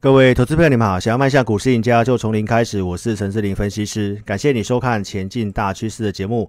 各位投资朋友，你们好！想要迈向股市赢家，就从零开始。我是陈志林分析师，感谢你收看《前进大趋势》的节目。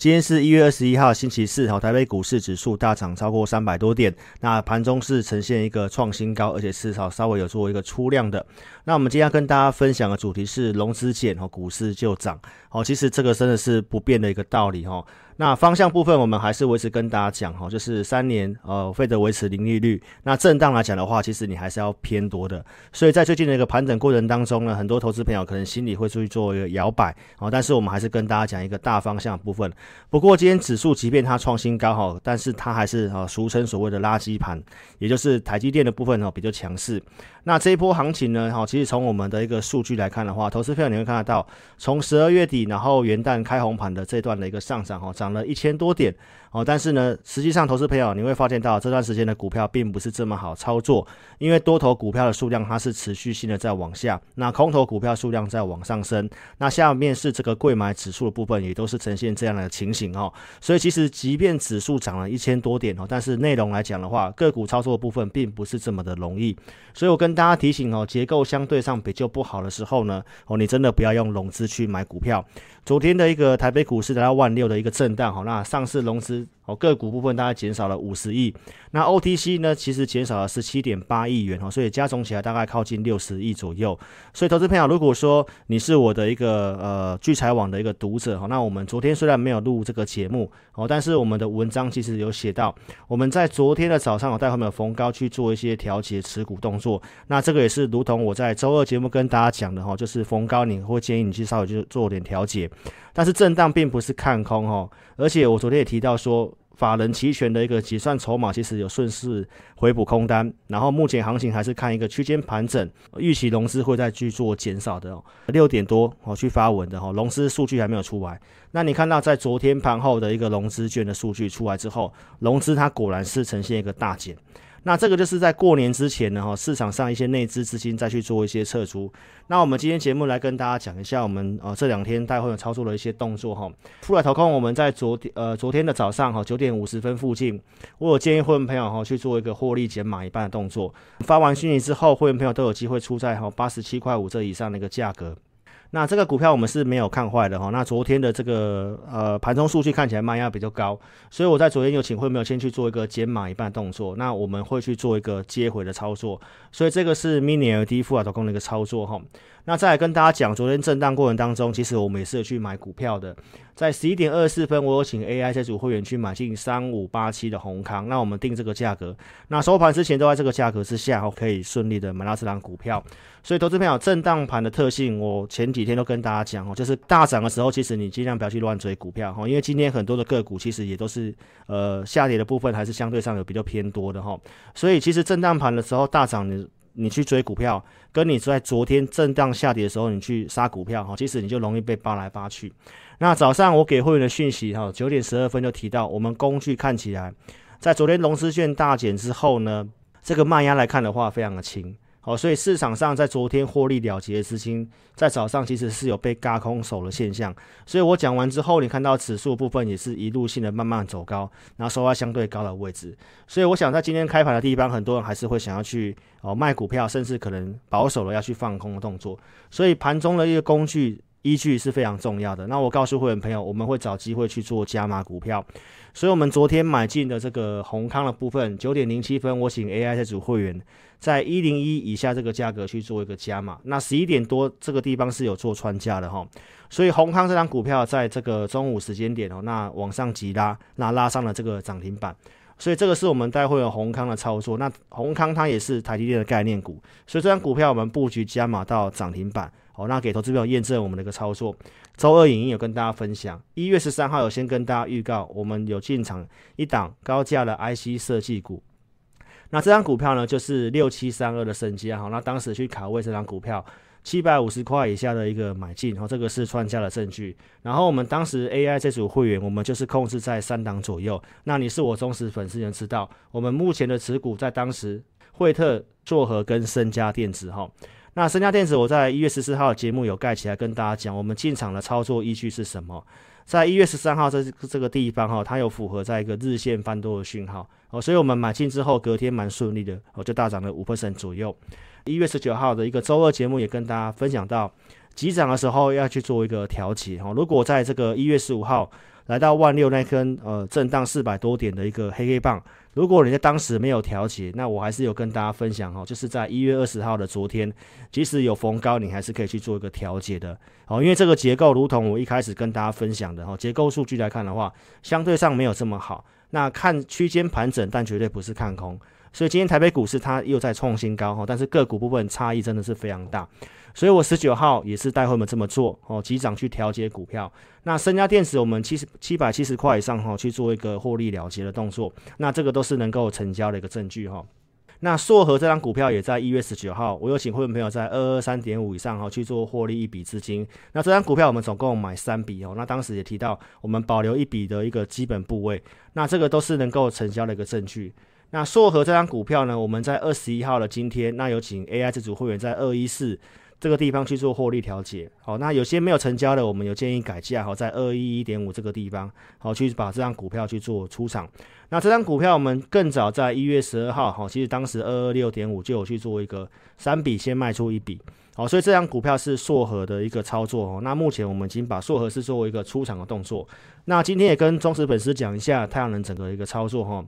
今天是一月二十一号，星期四。好，台北股市指数大涨超过三百多点，那盘中是呈现一个创新高，而且市场稍微有做一个出量的。那我们今天要跟大家分享的主题是融资减，哈，股市就涨。好，其实这个真的是不变的一个道理，哈。那方向部分，我们还是维持跟大家讲哈，就是三年呃，费得维持零利率。那震荡来讲的话，其实你还是要偏多的。所以在最近的一个盘整过程当中呢，很多投资朋友可能心里会出去做一个摇摆哦。但是我们还是跟大家讲一个大方向部分。不过今天指数即便它创新高哈，但是它还是啊俗称所谓的垃圾盘，也就是台积电的部分哈比较强势。那这一波行情呢，哈，其实从我们的一个数据来看的话，投资票你会看得到，从十二月底然后元旦开红盘的这段的一个上涨哈，涨。了一千多点哦，但是呢，实际上投资朋友你会发现到这段时间的股票并不是这么好操作，因为多头股票的数量它是持续性的在往下，那空头股票数量在往上升，那下面是这个贵买指数的部分也都是呈现这样的情形哦，所以其实即便指数涨了一千多点哦，但是内容来讲的话，个股操作部分并不是这么的容易，所以我跟大家提醒哦，结构相对上比较不好的时候呢，哦，你真的不要用融资去买股票。昨天的一个台北股市达到万六的一个震荡，好，那上市融资。the 个股部分大概减少了五十亿，那 OTC 呢，其实减少了十七点八亿元哦，所以加总起来大概靠近六十亿左右。所以投资朋友，如果说你是我的一个呃聚财网的一个读者哈，那我们昨天虽然没有录这个节目哦，但是我们的文章其实有写到，我们在昨天的早上我带会没有逢高去做一些调节持股动作。那这个也是如同我在周二节目跟大家讲的哈，就是逢高你会建议你去稍微就做点调节，但是震荡并不是看空哈，而且我昨天也提到说。法人期权的一个结算筹码其实有顺势回补空单，然后目前行情还是看一个区间盘整，预期融资会再去做减少的哦。六点多我去发文的哈，融资数据还没有出来。那你看到在昨天盘后的一个融资券的数据出来之后，融资它果然是呈现一个大减。那这个就是在过年之前呢，哈，市场上一些内资资金再去做一些撤出。那我们今天节目来跟大家讲一下，我们呃这两天带会有操作的一些动作哈。出来投控，我们在昨天呃昨天的早上哈九点五十分附近，我有建议会员朋友哈去做一个获利减码一半的动作。发完讯息之后，会员朋友都有机会出在哈八十七块五这以上的一个价格。那这个股票我们是没有看坏的哈。那昨天的这个呃盘中数据看起来卖压比较高，所以我在昨天有请会没有先去做一个减码一半动作。那我们会去做一个接回的操作，所以这个是 mini LED 富亚投控的一个操作哈。那再来跟大家讲，昨天震荡过程当中，其实我们也是有去买股票的。在十一点二十四分，我有请 AI 这组会员去买进三五八七的閎康，那我们定这个价格，那收盘之前都在这个价格之下，可以顺利的买到这档股票。所以，投资朋友，震荡盘的特性，我前几天都跟大家讲哦，就是大涨的时候，其实你尽量不要去乱追股票哈，因为今天很多的个股其实也都是呃下跌的部分，还是相对上有比较偏多的哈。所以，其实震荡盘的时候大涨，你你去追股票，跟你在昨天震荡下跌的时候你去杀股票哈，其实你就容易被扒来扒去。那早上我给会员的讯息哈，九点十二分就提到，我们工具看起来在昨天融资券大减之后呢，这个卖压来看的话，非常的轻。好，所以市场上在昨天获利了结的资金，在早上其实是有被轧空手的现象。所以我讲完之后，你看到指数部分也是一路性的慢慢走高，然后收在相对高的位置。所以我想在今天开盘的地方，很多人还是会想要去哦卖股票，甚至可能保守的要去放空的动作。所以盘中的一个工具。依据是非常重要的。那我告诉会员朋友，我们会找机会去做加码股票。所以，我们昨天买进的这个閎康的部分，九点零七分，我请 AI 这组会员在一零一以下这个价格去做一个加码。那十一点多这个地方是有做穿价的哈。所以，閎康这张股票在这个中午时间点哦，那往上急拉，那拉上了这个涨停板。所以，这个是我们待会有閎康的操作。那閎康它也是台积电的概念股，所以这张股票我们布局加码到涨停板。好，那给投资朋友验证我们的一个操作。周二影音有跟大家分享，一月十三号有先跟大家预告，我们有进场一档高价的 IC 设计股。那这张股票呢，就是六七三二的升佳。好，那当时去卡位这张股票七百五十块以下的一个买进，好，这个是穿价的证据。然后我们当时 AI 这组会员，我们就是控制在三档左右。那你是我忠实粉丝，人知道我们目前的持股在当时惠特、作和跟升佳电子哈。那升家电子，我在一月十四号节目有盖起来跟大家讲，我们进场的操作依据是什么？在一月十三号这这个地方哈，它有符合在一个日线翻多的讯号哦，所以我们买进之后隔天蛮顺利的，哦就大涨了五 percent 左右。一月十九号的一个周二节目也跟大家分享到，急涨的时候要去做一个调节哈。如果在这个一月十五号来到万六那根呃震荡四百多点的一个黑黑棒。如果你在当时没有调节，那我还是有跟大家分享哦，就是在一月二十号的昨天，即使有逢高，你还是可以去做一个调节的哦。因为这个结构，如同我一开始跟大家分享的哈，结构数据来看的话，相对上没有这么好。那看区间盘整，但绝对不是看空。所以今天台北股市它又在创新高哈，但是个股部分差异真的是非常大。所以我十九号也是带会们这么做哦，急涨去调节股票。那升佳电子我们七十七百七十块以上哈，去做一个获利了结的动作。那这个都是能够成交的一个证据哈。那硕和这张股票也在一月十九号，我有请会员朋友在二二三点五以上哈去做获利一笔资金。那这张股票我们总共买三笔哦。那当时也提到我们保留一笔的一个基本部位。那这个都是能够成交的一个证据。那硕和这张股票呢，我们在二十一号的今天，那有请 AI 自主会员在二一四。这个地方去做获利调节，好，那有些没有成交的，我们有建议改价，好，在二一一点五这个地方，好，去把这张股票去做出场。那这张股票我们更早在一月十二号，好，其实当时二二六点五就有去做一个三笔先卖出一笔，好，所以这张股票是硕禾的一个操作哦。那目前我们已经把硕禾是作为一个出场的动作。那今天也跟忠实粉丝讲一下太阳能整个一个操作哈。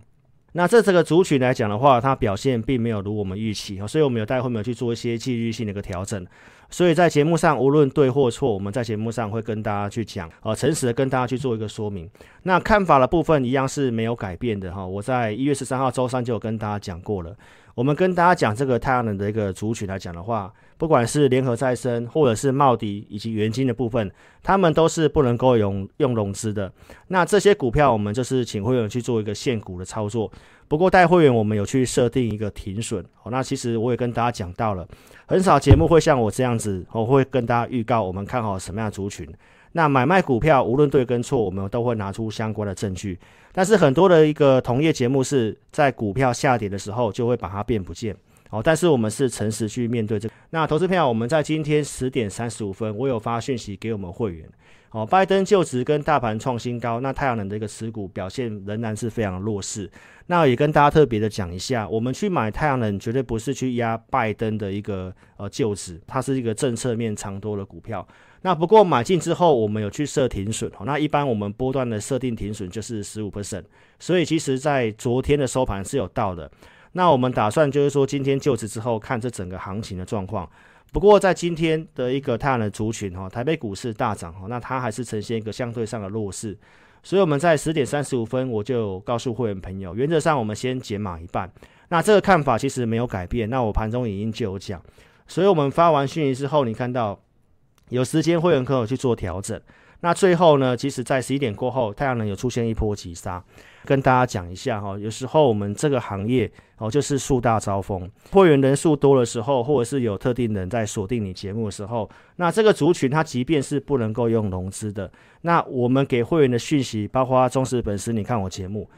那这这个族群来讲的话，它表现并没有如我们预期，所以我们有带会员去做一些纪律性的一个调整。所以在节目上无论对或错，我们在节目上会跟大家去讲，呃，诚实的跟大家去做一个说明。那看法的部分一样是没有改变的哈。我在一月十三号周三就有跟大家讲过了。我们跟大家讲这个太阳能的一个族群来讲的话，不管是联合再生或者是茂迪以及元晶的部分，他们都是不能够用用融资的。那这些股票我们就是请会员去做一个现股的操作。不过带会员我们有去设定一个停损。哦，那其实我也跟大家讲到了，很少节目会像我这样子，我会跟大家预告我们看好什么样的族群。那买卖股票无论对跟错，我们都会拿出相关的证据。但是很多的一个同业节目是在股票下跌的时候就会把它变不见，哦，但是我们是诚实去面对这。那投资朋友，我们在今天十点三十五分，我有发讯息给我们会员，哦，拜登就职跟大盘创新高，那太阳能的一个持股表现仍然是非常弱势。那也跟大家特别的讲一下，我们去买太阳能绝对不是去压拜登的一个呃就职，它是一个政策面长多的股票。那不过买进之后，我们有去设停损。那一般我们波段的设定停损就是十五 percent，所以其实在昨天的收盘是有到的。那我们打算就是说，今天就职之后看这整个行情的状况。不过在今天的一个太阳的族群哈，台北股市大涨哈，那它还是呈现一个相对上的弱势。所以我们在十点三十五分，我就告诉会员朋友，原则上我们先减码一半。那这个看法其实没有改变。那我盘中已经就有讲，所以我们发完讯息之后，你看到。有时间会员可以去做调整。那最后呢，其实，在十一点过后，太阳能有出现一波急杀，跟大家讲一下哈。有时候我们这个行业哦，就是树大招风，会员人数多的时候，或者是有特定人在锁定你节目的时候，那这个族群它即便是不能够用融资的，那我们给会员的讯息，包括忠实粉丝，你看我节目。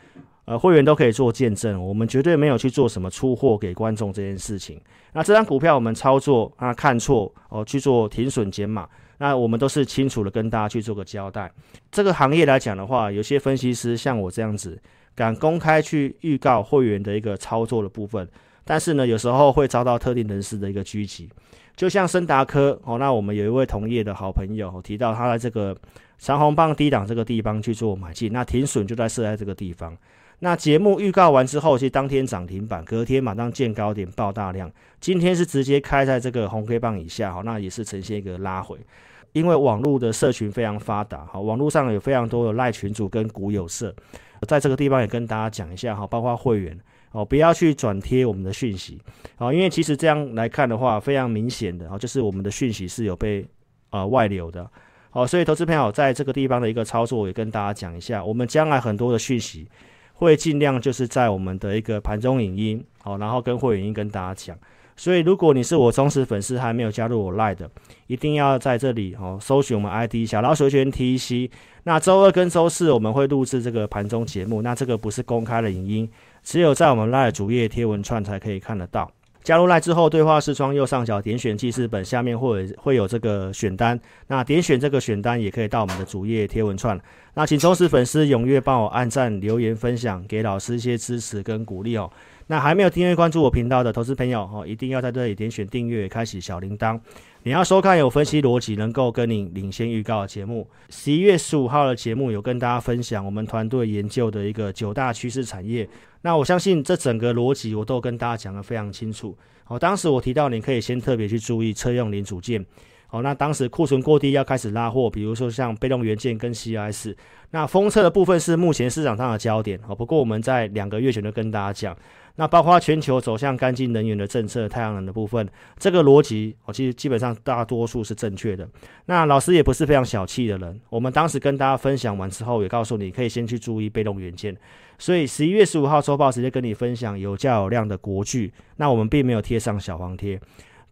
呃，会员都可以做见证，我们绝对没有去做什么出货给观众这件事情。那这张股票我们操作啊，看错哦，去做停损减码，那我们都是清楚的跟大家去做个交代。这个行业来讲的话，有些分析师像我这样子，敢公开去预告会员的一个操作的部分，但是呢，有时候会遭到特定人士的一个狙击。就像森达科哦，那我们有一位同业的好朋友提到，他在这个长红棒低档这个地方去做买进，那停损就在设在这个地方。那节目预告完之后，其实当天涨停板，隔天马上见高点爆大量。今天是直接开在这个红黑棒以下，好，那也是呈现一个拉回。因为网络的社群非常发达，好，网络上有非常多的赖群主跟股友社，在这个地方也跟大家讲一下，哈，包括会员哦，不要去转贴我们的讯息，好，因为其实这样来看的话，非常明显的，就是我们的讯息是有被呃外流的，好，所以投资朋友在这个地方的一个操作，我也跟大家讲一下，我们将来很多的讯息。会尽量就是在我们的一个盘中影音，好，然后跟会员音跟大家讲。所以如果你是我忠实粉丝，还没有加入我 Line 的，一定要在这里哦，搜寻我们 ID 小老鼠圈 TC。那周二跟周四我们会录制这个盘中节目，那这个不是公开的影音，只有在我们 Line 主页贴文串才可以看得到。加入 LINE 之后，对话视窗右上角点选记事本，下面会会有这个选单。那点选这个选单，也可以到我们的主页贴文串。那请忠实粉丝踊跃帮我按赞、留言、分享，给老师一些支持跟鼓励哦。那还没有订阅关注我频道的投资朋友哦，一定要在这里点选订阅，开启小铃铛。你要收看有分析逻辑、能够跟你领先预告的节目。十一月十五号的节目有跟大家分享我们团队研究的一个九大趋势产业。那我相信这整个逻辑我都跟大家讲得非常清楚。哦，当时我提到你可以先特别去注意车用零组件。哦，那当时库存过低要开始拉货，比如说像被动元件跟 CIS。那封测的部分是目前市场上的焦点。哦，不过我们在两个月前就跟大家讲。那包括全球走向干净能源的政策，太阳能的部分，这个逻辑我其实基本上大多数是正确的。那老师也不是非常小气的人，我们当时跟大家分享完之后，也告诉你可以先去注意被动元件。所以十一月十五号周报直接跟你分享有价有量的国巨，那我们并没有贴上小黄贴。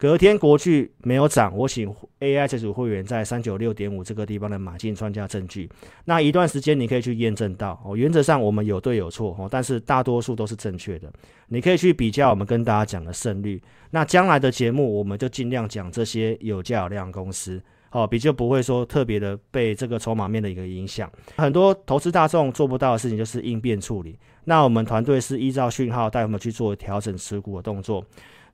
隔天国巨没有涨，我请 AI 这组会员在三九六点五这个地方的买进穿价证据。那一段时间你可以去验证到哦，原则上我们有对有错哦，但是大多数都是正确的。你可以去比较我们跟大家讲的胜率。那将来的节目我们就尽量讲这些有价有量公司哦，比较不会说特别的被这个筹码面的一个影响。很多投资大众做不到的事情就是应变处理。那我们团队是依照讯号带我们去做调整持股的动作。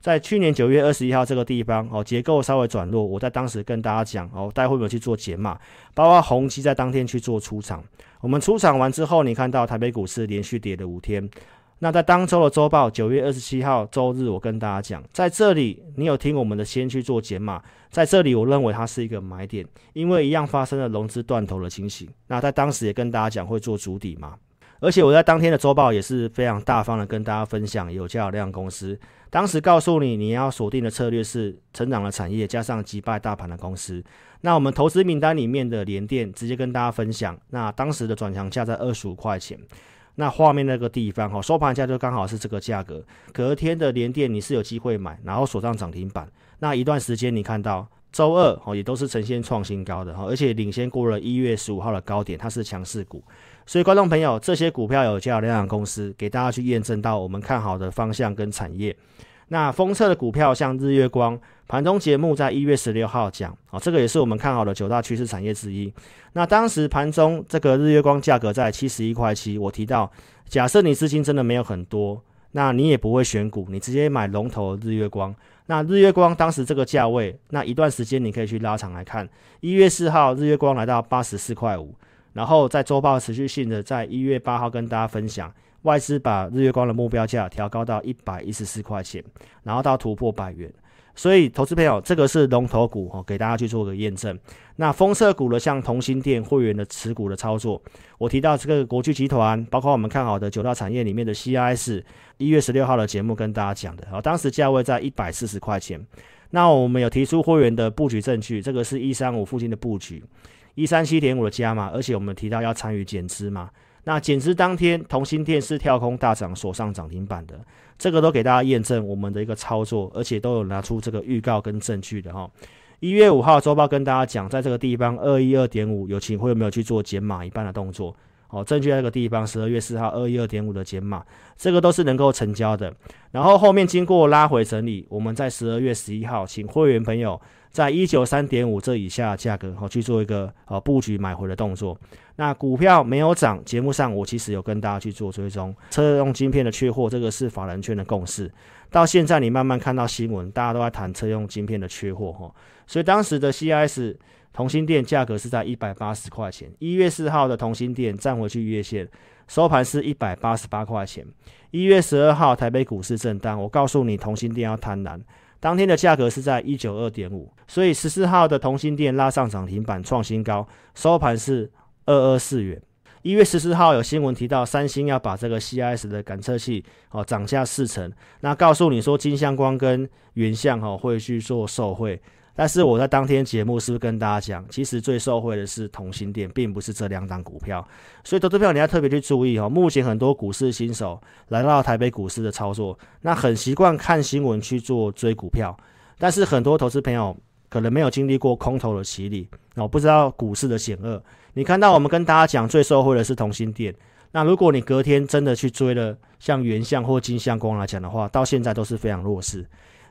在去年九月二十一号这个地方哦，结构稍微转弱，我在当时跟大家讲哦，大家会不会去做减码，包括宏基在当天去做出场。我们出场完之后，你看到台北股市连续跌了五天。那在当周的周报九月二十七号周日，我跟大家讲，在这里你有听我们的先去做减码，在这里我认为它是一个买点，因为一样发生了融资断头的情形。那在当时也跟大家讲会做筑底嘛。而且我在当天的周报也是非常大方的跟大家分享有价有量公司。当时告诉你你要锁定的策略是成长的产业加上击败大盘的公司。那我们投资名单里面的联电直接跟大家分享。那当时的转强价在二十五块钱。那画面那个地方哈，收盘价就刚好是这个价格。隔天的联电你是有机会买，然后锁上涨停板。那一段时间你看到周二哦也都是呈现创新高的哈，而且领先过了一月十五号的高点，它是强势股。所以，观众朋友，这些股票有价有量的公司，给大家去验证到我们看好的方向跟产业。那封测的股票，像日月光，盘中节目在一月十六号讲，哦，这个也是我们看好的九大趋势产业之一。那当时盘中这个日月光价格在七十一块七，我提到，假设你资金真的没有很多，那你也不会选股，你直接买龙头日月光。那日月光当时这个价位，那一段时间你可以去拉长来看，一月四号日月光来到八十四块五。然后在周报持续性的，在一月八号跟大家分享，外资把日月光的目标价调高到一百一十四块钱，然后到突破百元。所以，投资朋友，这个是龙头股哦，给大家去做个验证。那封测股的，像同心店会员的持股的操作，我提到这个国巨集团，包括我们看好的九大产业里面的 CIS，一月十六号的节目跟大家讲的，啊，当时价位在一百四十块钱。那我们有提出会员的布局证据，这个是一三五附近的布局。一三七点五的加码，而且我们提到要参与减资嘛。那减资当天，同心电视跳空大涨，锁上涨停板的，这个都给大家验证我们的一个操作，而且都有拿出这个预告跟证据的哈。一月五号周报跟大家讲，在这个地方二一二点五，有请会有没有去做减码一半的动作？哦，证券那个地方十二月四号二一二点五的减码，这个都是能够成交的。然后后面经过拉回整理，我们在十二月十一号请会员朋友。在一九三点五这以下价格，好去做一个呃布局买回的动作。那股票没有涨，节目上我其实有跟大家去做追踪。车用晶片的缺货，这个是法人圈的共识。到现在你慢慢看到新闻，大家都在谈车用晶片的缺货哈。所以当时的 CIS 同心店价格是在一百八十块钱。一月四号的同心店站回去月线，收盘是一百八十八块钱。一月十二号台北股市震荡，我告诉你同心店要贪婪。当天的价格是在一九二点五，所以十四号的同心店拉上涨停板创新高，收盘是二二四元。一月十四号有新闻提到三星要把这个 CIS 的感测器哦涨价四成，那告诉你说金相光跟原相哦会去做受惠。但是我在当天节目是不是跟大家讲，其实最受惠的是同心电，并不是这两档股票。所以投资票你要特别去注意哦。目前很多股市新手来到台北股市的操作，那很习惯看新闻去做追股票，但是很多投资朋友可能没有经历过空头的洗礼，我不知道股市的险恶。你看到我们跟大家讲最受惠的是同心电，那如果你隔天真的去追了像原相或金相光来讲的话，到现在都是非常弱势。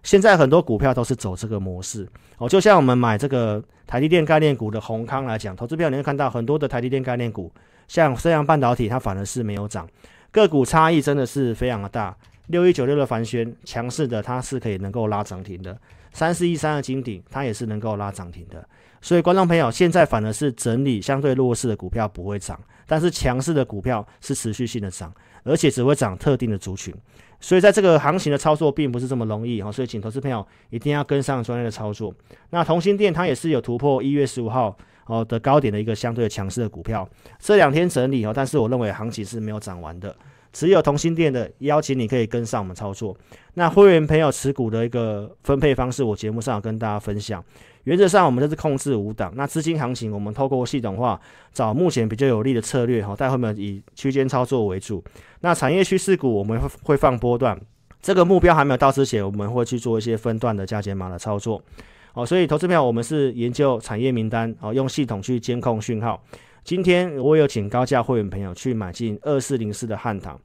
现在很多股票都是走这个模式哦，就像我们买这个台积电概念股的宏康来讲，投资票你会看到很多的台积电概念股，像升阳半导体它反而是没有涨，个股差异真的是非常的大。六一九六的帆宣强势的，它是可以能够拉涨停的；三四一三的金鼎，它也是能够拉涨停的。所以，观众朋友，现在反而是整理相对弱势的股票不会涨，但是强势的股票是持续性的涨，而且只会涨特定的族群。所以，在这个行情的操作并不是这么容易哈，所以请投资朋友一定要跟上专业的操作。那同心电它也是有突破一月十五号哦的高点的一个相对强势的股票，这两天整理哦，但是我认为行情是没有涨完的。持有同心电的，邀请你可以跟上我们操作。那会员朋友持股的一个分配方式，我节目上有跟大家分享。原则上，我们都是控制五档。那资金行情，我们透过系统化找目前比较有利的策略，哈，待会我们以区间操作为主。那产业趋势股，我们会会放波段。这个目标还没有到之前，我们会去做一些分段的加减码的操作。哦，所以投资票，我们是研究产业名单，哦，用系统去监控讯号。今天我有请高价会员朋友去买进二四零四的汉唐。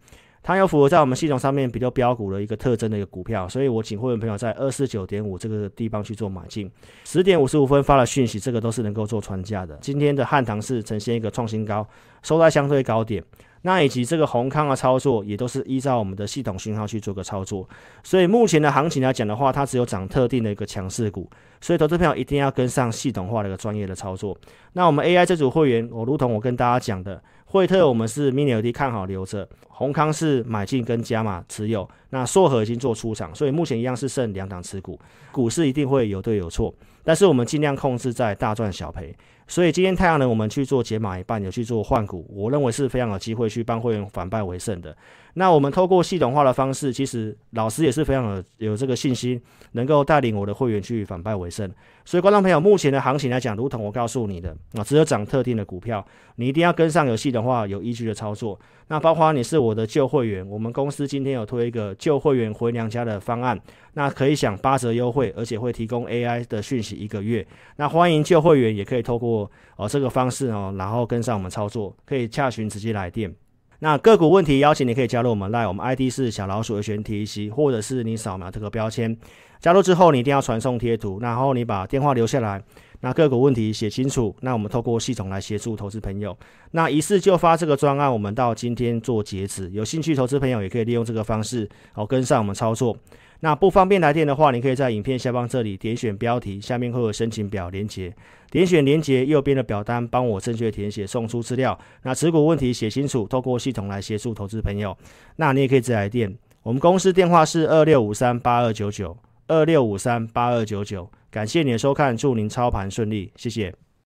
它有符合在我们系统上面比较标股的一个特征的一个股票，所以我请会员朋友在二四九点五这个地方去做买进。十点五十五分发了讯息，这个都是能够做穿价的。今天的汉唐是呈现一个创新高，收在相对高点。那以及这个閎康的操作也都是依照我们的系统讯号去做个操作。所以目前的行情来讲的话，它只有涨特定的一个强势股，所以投资朋友一定要跟上系统化的一个专业的操作。那我们 AI 这组会员，我如同我跟大家讲的。惠特我们是 Mini LED 看好留着，閎康是买进跟加码持有，那硕和已经做出场，所以目前一样是剩两档持股，股市一定会有对有错，但是我们尽量控制在大赚小赔。所以今天太阳能我们去做解码一半，有去做换股，我认为是非常有机会去帮会员反败为胜的。那我们透过系统化的方式，其实老师也是非常有有这个信心，能够带领我的会员去反败为胜。所以观众朋友，目前的行情来讲，如同我告诉你的啊，只有涨特定的股票，你一定要跟上有系统化、有依据的操作。那包括你是我的旧会员，我们公司今天有推一个旧会员回娘家的方案，那可以享八折优惠，而且会提供 AI 的讯息一个月。那欢迎旧会员也可以透过哦这个方式哦，然后跟上我们操作，可以洽询直接来电。那个股问题邀请你可以加入我们赖我们 ID 是小老鼠的全 T C，或者是你扫描这个标签，加入之后你一定要传送贴图，然后你把电话留下来，那个股问题写清楚，那我们透过系统来协助投资朋友。那一次就发这个专案，我们到今天做截止，有兴趣投资朋友也可以利用这个方式好跟上我们操作。那不方便来电的话，你可以在影片下方这里点选标题，下面会有申请表连接，点选连接右边的表单，帮我正确填写，送出资料。那持股问题写清楚，透过系统来协助投资朋友。那你也可以直来电，我们公司电话是二六五三八二九九二六五三八二九九。感谢你的收看，祝您操盘顺利，谢谢。